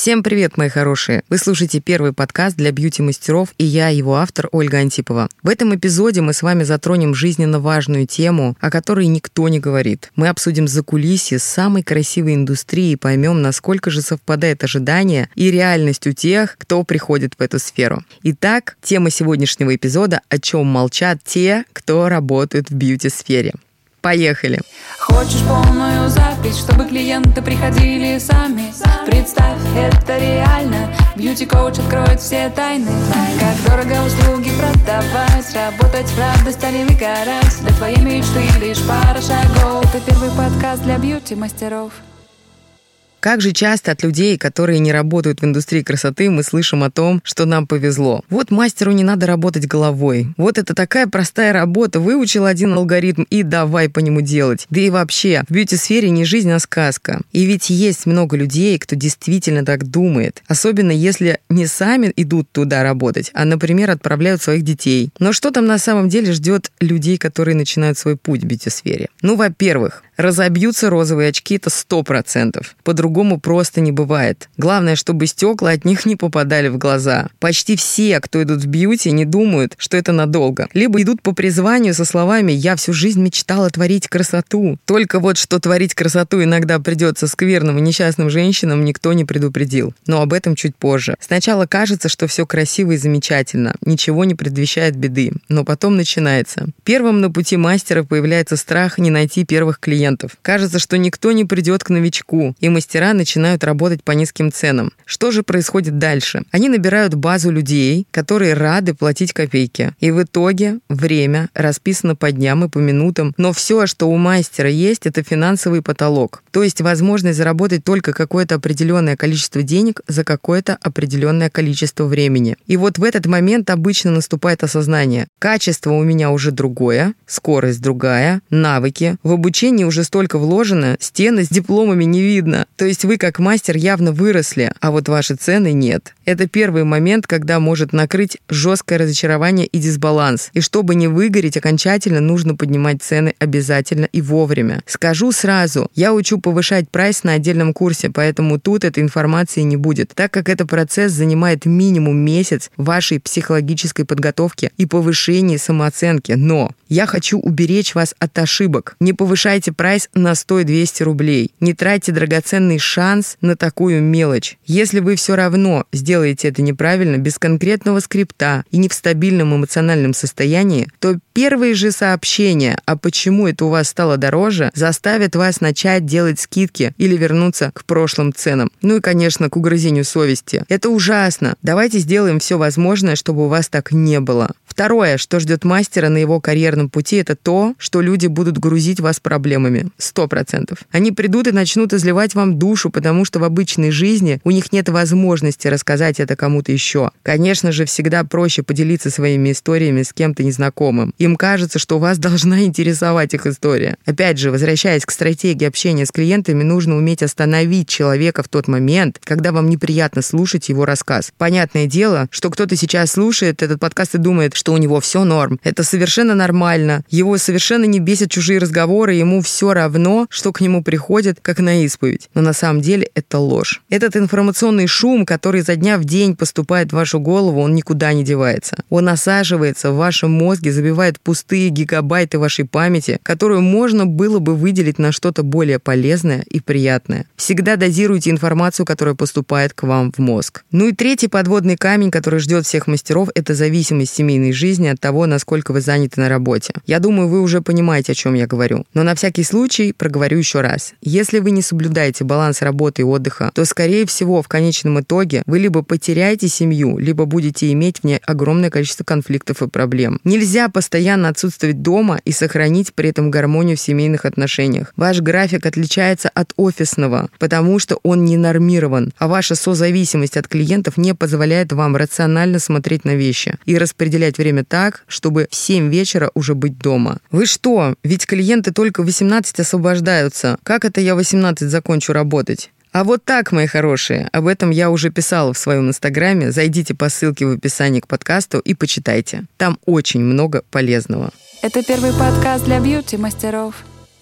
Всем привет, мои хорошие! Вы слушаете первый подкаст для бьюти-мастеров, и я, его автор, Ольга Антипова. В этом эпизоде мы с вами затронем жизненно важную тему, о которой никто не говорит. Мы обсудим закулисье самой красивой индустрии и поймем, насколько же совпадает ожидание и реальность у тех, кто приходит в эту сферу. Итак, тема сегодняшнего эпизода «О чем молчат те, кто работают в бьюти-сфере». Поехали! Хочешь полную запись, чтобы клиенты приходили сами? Представь, это реально. Бьюти-коуч откроет все тайны. Как дорого услуги продавать Работать в радость, а не выгорать. Для твоей мечты лишь пара шагов. Это первый подкаст для бьюти-мастеров как же часто от людей, которые не работают в индустрии красоты, мы слышим о том, что нам повезло. Вот мастеру не надо работать головой. Вот это такая простая работа. Выучил один алгоритм и давай по нему делать. Да и вообще, в бьюти-сфере не жизнь, а сказка. И ведь есть много людей, кто действительно так думает. Особенно если не сами идут туда работать, а, например, отправляют своих детей. Но что там на самом деле ждет людей, которые начинают свой путь в бьюти-сфере? Ну, во-первых, разобьются розовые очки, это 100%. По-другому по-другому просто не бывает. Главное, чтобы стекла от них не попадали в глаза. Почти все, кто идут в бьюти, не думают, что это надолго. Либо идут по призванию со словами «я всю жизнь мечтала творить красоту». Только вот что творить красоту иногда придется скверным и несчастным женщинам, никто не предупредил. Но об этом чуть позже. Сначала кажется, что все красиво и замечательно, ничего не предвещает беды. Но потом начинается. Первым на пути мастера появляется страх не найти первых клиентов. Кажется, что никто не придет к новичку, и мастера начинают работать по низким ценам. Что же происходит дальше? Они набирают базу людей, которые рады платить копейки. И в итоге время расписано по дням и по минутам, но все, что у мастера есть, это финансовый потолок. То есть возможность заработать только какое-то определенное количество денег за какое-то определенное количество времени. И вот в этот момент обычно наступает осознание. Качество у меня уже другое, скорость другая, навыки. В обучении уже столько вложено, стены с дипломами не видно. То есть вы как мастер явно выросли, а вот ваши цены нет. Это первый момент, когда может накрыть жесткое разочарование и дисбаланс. И чтобы не выгореть окончательно, нужно поднимать цены обязательно и вовремя. Скажу сразу, я учу повышать прайс на отдельном курсе, поэтому тут этой информации не будет, так как этот процесс занимает минимум месяц вашей психологической подготовки и повышения самооценки. Но я хочу уберечь вас от ошибок. Не повышайте прайс на 100-200 рублей. Не тратьте драгоценный шанс на такую мелочь. Если вы все равно сделаете это неправильно, без конкретного скрипта и не в стабильном эмоциональном состоянии, то первые же сообщения, а почему это у вас стало дороже, заставят вас начать делать скидки или вернуться к прошлым ценам. Ну и, конечно, к угрызению совести. Это ужасно. Давайте сделаем все возможное, чтобы у вас так не было. Второе, что ждет мастера на его карьерном пути, это то, что люди будут грузить вас проблемами. Сто процентов. Они придут и начнут изливать вам душу, потому что в обычной жизни у них нет возможности рассказать это кому-то еще. Конечно же, всегда проще поделиться своими историями с кем-то незнакомым. Им кажется, что вас должна интересовать их история. Опять же, возвращаясь к стратегии общения с клиентами, нужно уметь остановить человека в тот момент, когда вам неприятно слушать его рассказ. Понятное дело, что кто-то сейчас слушает этот подкаст и думает, что у него все норм. Это совершенно нормально. Его совершенно не бесят чужие разговоры, ему все равно, что к нему приходит, как на исповедь. Но на самом деле это ложь. Этот информационный шум, который за дня в день поступает в вашу голову, он никуда не девается. Он насаживается в вашем мозге, забивает пустые гигабайты вашей памяти, которую можно было бы выделить на что-то более полезное и приятное. Всегда дозируйте информацию, которая поступает к вам в мозг. Ну и третий подводный камень, который ждет всех мастеров, это зависимость семейной личной жизни от того, насколько вы заняты на работе. Я думаю, вы уже понимаете, о чем я говорю. Но на всякий случай проговорю еще раз. Если вы не соблюдаете баланс работы и отдыха, то, скорее всего, в конечном итоге вы либо потеряете семью, либо будете иметь в ней огромное количество конфликтов и проблем. Нельзя постоянно отсутствовать дома и сохранить при этом гармонию в семейных отношениях. Ваш график отличается от офисного, потому что он не нормирован, а ваша созависимость от клиентов не позволяет вам рационально смотреть на вещи и распределять время так, чтобы в 7 вечера уже быть дома. Вы что? Ведь клиенты только в 18 освобождаются. Как это я в 18 закончу работать? А вот так, мои хорошие, об этом я уже писала в своем инстаграме. Зайдите по ссылке в описании к подкасту и почитайте. Там очень много полезного. Это первый подкаст для бьюти-мастеров.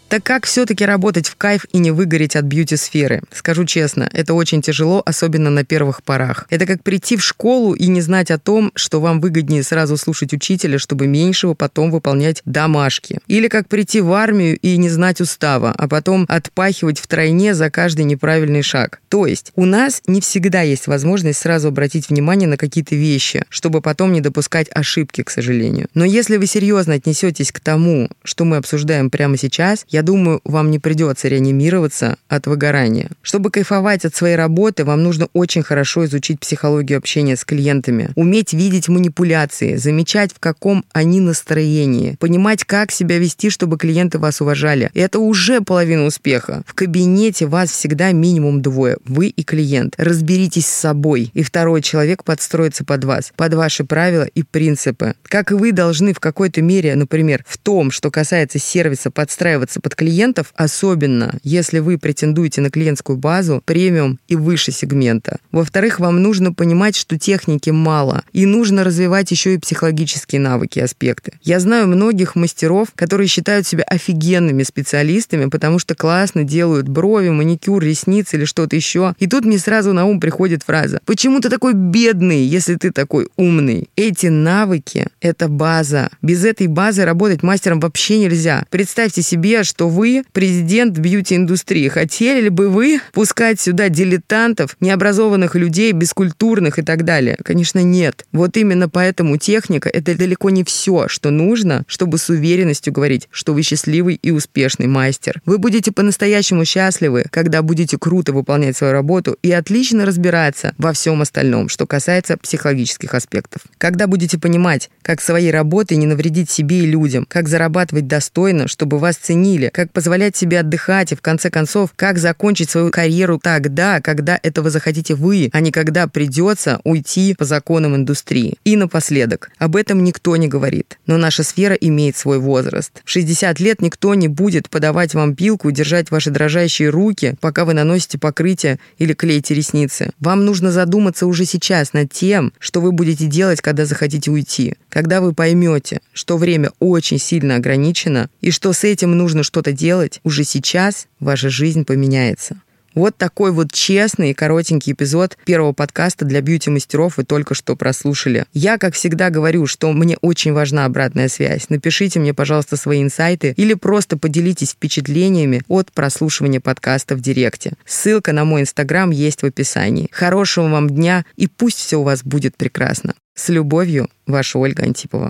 Так как все-таки работать в кайф и не выгореть от бьюти-сферы? Скажу честно, это очень тяжело, особенно на первых порах. Это как прийти в школу и не знать о том, что вам выгоднее сразу слушать учителя, чтобы меньшего потом выполнять домашки. Или как прийти в армию и не знать устава, а потом отпахивать втройне за каждый неправильный шаг. То есть у нас не всегда есть возможность сразу обратить внимание на какие-то вещи, чтобы потом не допускать ошибки, к сожалению. Но если вы серьезно отнесетесь к тому, что мы обсуждаем прямо сейчас, я думаю, вам не придется реанимироваться от выгорания. Чтобы кайфовать от своей работы, вам нужно очень хорошо изучить психологию общения с клиентами, уметь видеть манипуляции, замечать, в каком они настроении, понимать, как себя вести, чтобы клиенты вас уважали. И это уже половина успеха. В кабинете вас всегда минимум двое, вы и клиент. Разберитесь с собой, и второй человек подстроится под вас, под ваши правила и принципы. Как и вы должны в какой-то мере, например, в том, что касается сервиса, подстраиваться под клиентов, особенно если вы претендуете на клиентскую базу премиум и выше сегмента. Во-вторых, вам нужно понимать, что техники мало, и нужно развивать еще и психологические навыки, аспекты. Я знаю многих мастеров, которые считают себя офигенными специалистами, потому что классно делают брови, маникюр, ресницы или что-то еще. И тут мне сразу на ум приходит фраза «Почему ты такой бедный, если ты такой умный?» Эти навыки — это база. Без этой базы работать мастером вообще нельзя. Представьте себе, что что вы президент бьюти-индустрии. Хотели ли бы вы пускать сюда дилетантов, необразованных людей, бескультурных и так далее? Конечно, нет. Вот именно поэтому техника — это далеко не все, что нужно, чтобы с уверенностью говорить, что вы счастливый и успешный мастер. Вы будете по-настоящему счастливы, когда будете круто выполнять свою работу и отлично разбираться во всем остальном, что касается психологических аспектов. Когда будете понимать, как своей работой не навредить себе и людям, как зарабатывать достойно, чтобы вас ценили, деле, как позволять себе отдыхать и, в конце концов, как закончить свою карьеру тогда, когда этого захотите вы, а не когда придется уйти по законам индустрии. И напоследок, об этом никто не говорит, но наша сфера имеет свой возраст. В 60 лет никто не будет подавать вам пилку, держать ваши дрожащие руки, пока вы наносите покрытие или клеите ресницы. Вам нужно задуматься уже сейчас над тем, что вы будете делать, когда захотите уйти. Когда вы поймете, что время очень сильно ограничено и что с этим нужно что что-то делать, уже сейчас ваша жизнь поменяется. Вот такой вот честный и коротенький эпизод первого подкаста для бьюти-мастеров вы только что прослушали. Я, как всегда, говорю, что мне очень важна обратная связь. Напишите мне, пожалуйста, свои инсайты или просто поделитесь впечатлениями от прослушивания подкаста в Директе. Ссылка на мой инстаграм есть в описании. Хорошего вам дня и пусть все у вас будет прекрасно. С любовью, ваша Ольга Антипова.